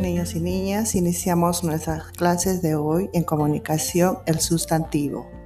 niños y niñas, iniciamos nuestras clases de hoy en comunicación, el sustantivo.